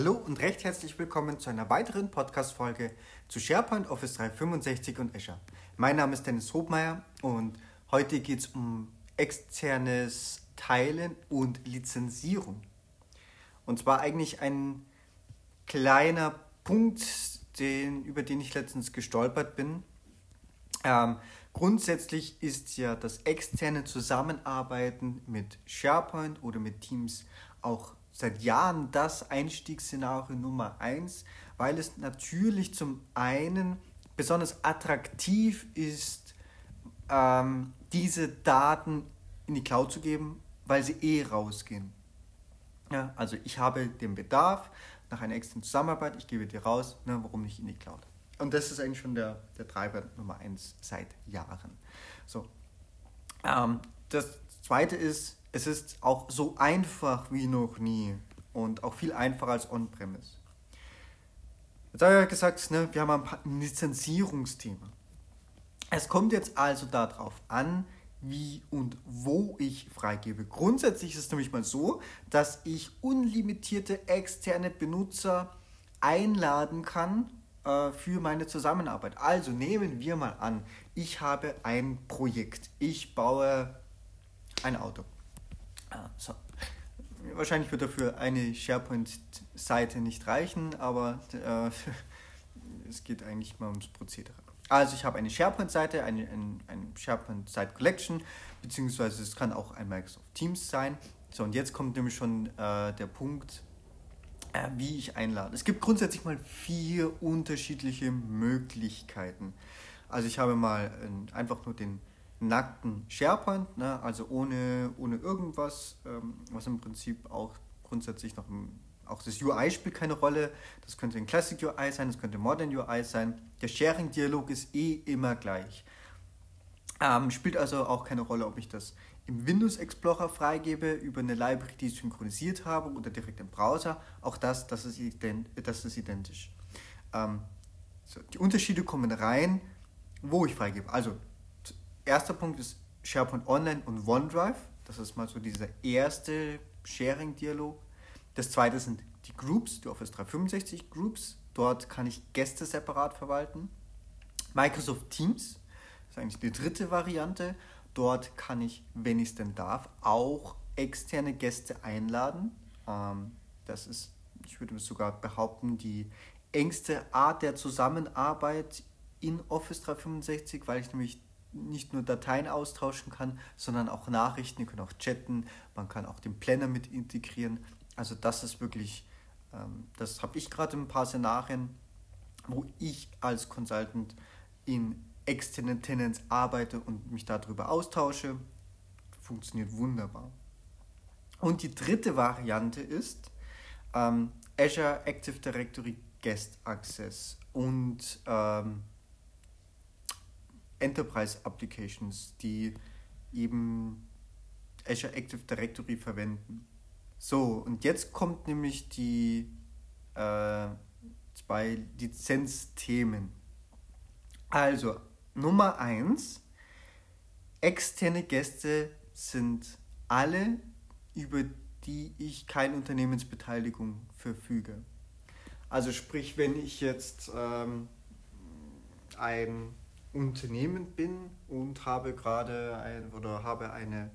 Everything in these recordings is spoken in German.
Hallo und recht herzlich willkommen zu einer weiteren Podcast-Folge zu SharePoint, Office 365 und Azure. Mein Name ist Dennis Hobmeier und heute geht es um externes Teilen und Lizenzierung. Und zwar eigentlich ein kleiner Punkt, den, über den ich letztens gestolpert bin. Ähm, grundsätzlich ist ja das externe Zusammenarbeiten mit SharePoint oder mit Teams auch seit Jahren das Einstiegsszenario Nummer eins, weil es natürlich zum einen besonders attraktiv ist, ähm, diese Daten in die Cloud zu geben, weil sie eh rausgehen. Ja, also ich habe den Bedarf nach einer externen Zusammenarbeit, ich gebe die raus, ne, warum nicht in die Cloud? Und das ist eigentlich schon der, der Treiber Nummer eins seit Jahren. So. Ähm, das zweite ist, es ist auch so einfach wie noch nie und auch viel einfacher als On-Premise. Jetzt habe ich ja gesagt, ne, wir haben ein Lizenzierungsthema. Es kommt jetzt also darauf an, wie und wo ich freigebe. Grundsätzlich ist es nämlich mal so, dass ich unlimitierte externe Benutzer einladen kann äh, für meine Zusammenarbeit. Also nehmen wir mal an, ich habe ein Projekt. Ich baue ein Auto. Ah, so. Wahrscheinlich wird dafür eine SharePoint-Seite nicht reichen, aber äh, es geht eigentlich mal ums Prozedere. Also ich habe eine SharePoint-Seite, eine, eine, eine SharePoint-Site Collection, beziehungsweise es kann auch ein Microsoft Teams sein. So, und jetzt kommt nämlich schon äh, der Punkt, äh, wie ich einlade. Es gibt grundsätzlich mal vier unterschiedliche Möglichkeiten. Also ich habe mal äh, einfach nur den nackten SharePoint, ne? also ohne, ohne irgendwas, ähm, was im Prinzip auch grundsätzlich noch im, auch das UI spielt keine Rolle. Das könnte ein Classic UI sein, das könnte Modern UI sein. Der Sharing-Dialog ist eh immer gleich. Ähm, spielt also auch keine Rolle, ob ich das im Windows Explorer freigebe, über eine Library, die ich synchronisiert habe oder direkt im Browser. Auch das, das ist, ident das ist identisch. Ähm, so, die Unterschiede kommen rein, wo ich freigebe. Also erster Punkt ist SharePoint Online und OneDrive. Das ist mal so dieser erste Sharing-Dialog. Das zweite sind die Groups, die Office 365 Groups. Dort kann ich Gäste separat verwalten. Microsoft Teams ist eigentlich die dritte Variante. Dort kann ich, wenn ich es denn darf, auch externe Gäste einladen. Ähm, das ist, ich würde sogar behaupten, die engste Art der Zusammenarbeit in Office 365, weil ich nämlich nicht nur Dateien austauschen kann, sondern auch Nachrichten. Ihr könnt auch chatten, man kann auch den Planner mit integrieren. Also das ist wirklich, ähm, das habe ich gerade in ein paar Szenarien, wo ich als Consultant in externen Tenants arbeite und mich darüber austausche. Funktioniert wunderbar. Und die dritte Variante ist ähm, Azure Active Directory Guest Access und ähm, Enterprise Applications, die eben Azure Active Directory verwenden. So, und jetzt kommt nämlich die äh, zwei Lizenzthemen. Also, Nummer eins: externe Gäste sind alle, über die ich keine Unternehmensbeteiligung verfüge. Also sprich, wenn ich jetzt ähm, ein Unternehmen bin und habe gerade ein, oder habe eine,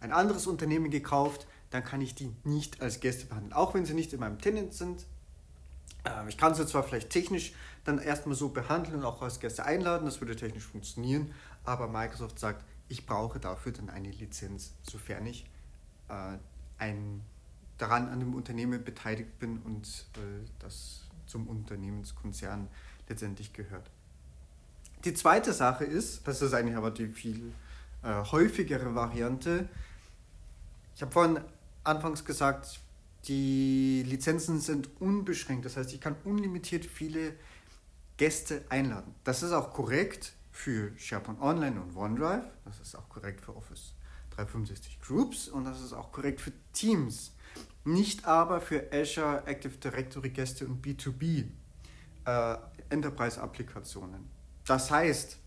ein anderes Unternehmen gekauft, dann kann ich die nicht als Gäste behandeln. Auch wenn sie nicht in meinem Tenant sind. Ähm, ich kann sie zwar vielleicht technisch dann erstmal so behandeln und auch als Gäste einladen, das würde technisch funktionieren, aber Microsoft sagt, ich brauche dafür dann eine Lizenz, sofern ich äh, ein, daran an dem Unternehmen beteiligt bin und äh, das zum Unternehmenskonzern letztendlich gehört. Die zweite Sache ist, das ist eigentlich aber die viel äh, häufigere Variante. Ich habe vorhin anfangs gesagt, die Lizenzen sind unbeschränkt. Das heißt, ich kann unlimitiert viele Gäste einladen. Das ist auch korrekt für SharePoint Online und OneDrive. Das ist auch korrekt für Office 365 Groups und das ist auch korrekt für Teams. Nicht aber für Azure Active Directory Gäste und B2B äh, Enterprise Applikationen. Das heißt,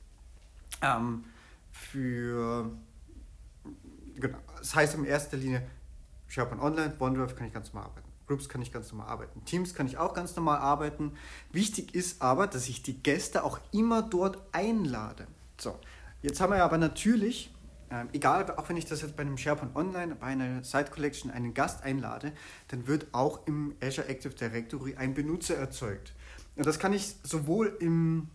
ähm, für, genau, das heißt in erster Linie, SharePoint Online, OneDrive kann ich ganz normal arbeiten. Groups kann ich ganz normal arbeiten. Teams kann ich auch ganz normal arbeiten. Wichtig ist aber, dass ich die Gäste auch immer dort einlade. So, jetzt haben wir aber natürlich, äh, egal, auch wenn ich das jetzt bei einem SharePoint Online, bei einer Site Collection einen Gast einlade, dann wird auch im Azure Active Directory ein Benutzer erzeugt. Und das kann ich sowohl im,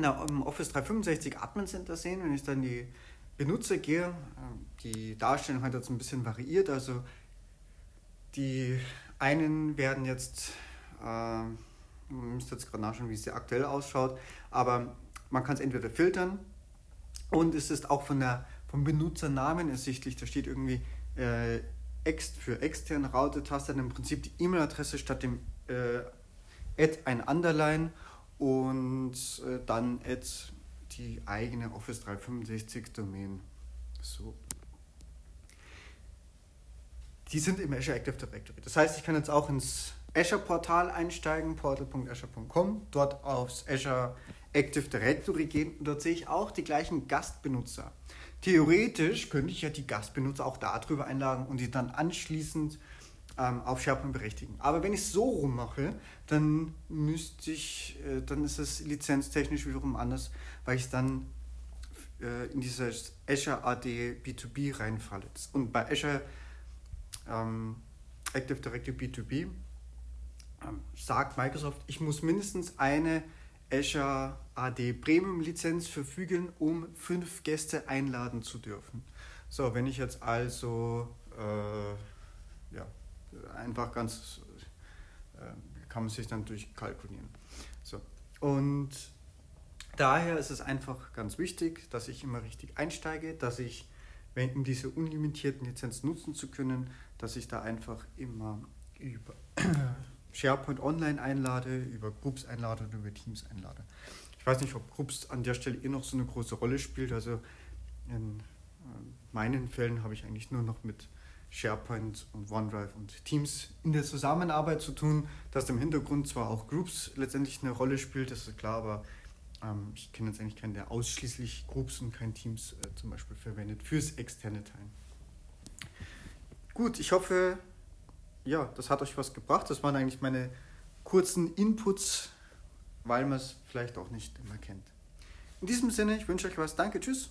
na, im Office 365 Admin Center sehen, wenn ich dann die Benutzer gehe. Ähm, die Darstellung hat jetzt ein bisschen variiert, also die einen werden jetzt, äh, müsste jetzt gerade nachschauen, wie es aktuell ausschaut, aber man kann es entweder filtern und es ist auch von der, vom Benutzernamen ersichtlich. Da steht irgendwie äh, ext für extern, Raute-Taste, im Prinzip die E-Mail-Adresse statt dem äh, Add ein Underline und äh, dann Add die eigene Office 365 Domain. So die sind im Azure Active Directory. Das heißt, ich kann jetzt auch ins Azure-Portal einsteigen, portal.azure.com, dort aufs Azure Active Directory gehen und dort sehe ich auch die gleichen Gastbenutzer. Theoretisch könnte ich ja die Gastbenutzer auch darüber einladen und die dann anschließend ähm, auf SharePoint berechtigen. Aber wenn ich es so rum mache, dann müsste ich, äh, dann ist es lizenztechnisch wiederum anders, weil ich dann äh, in dieses Azure AD B2B reinfalle. Und bei Azure ähm, Active Directory B2B, ähm, sagt Microsoft, ich muss mindestens eine Azure AD Premium Lizenz verfügen, um fünf Gäste einladen zu dürfen. So, wenn ich jetzt also äh, ja, einfach ganz äh, kann man sich dann durchkalkulieren. So. Und daher ist es einfach ganz wichtig, dass ich immer richtig einsteige, dass ich, wenn diese unlimitierten Lizenzen nutzen zu können, dass ich da einfach immer über SharePoint Online einlade, über Groups einlade und über Teams einlade. Ich weiß nicht, ob Groups an der Stelle eh noch so eine große Rolle spielt. Also in äh, meinen Fällen habe ich eigentlich nur noch mit SharePoint und OneDrive und Teams in der Zusammenarbeit zu tun, dass im Hintergrund zwar auch Groups letztendlich eine Rolle spielt, das ist klar, aber ähm, ich kenne jetzt eigentlich keinen, der ausschließlich Groups und kein Teams äh, zum Beispiel verwendet fürs externe Teilen. Gut, ich hoffe, ja, das hat euch was gebracht. Das waren eigentlich meine kurzen Inputs, weil man es vielleicht auch nicht immer kennt. In diesem Sinne, ich wünsche euch was. Danke, tschüss.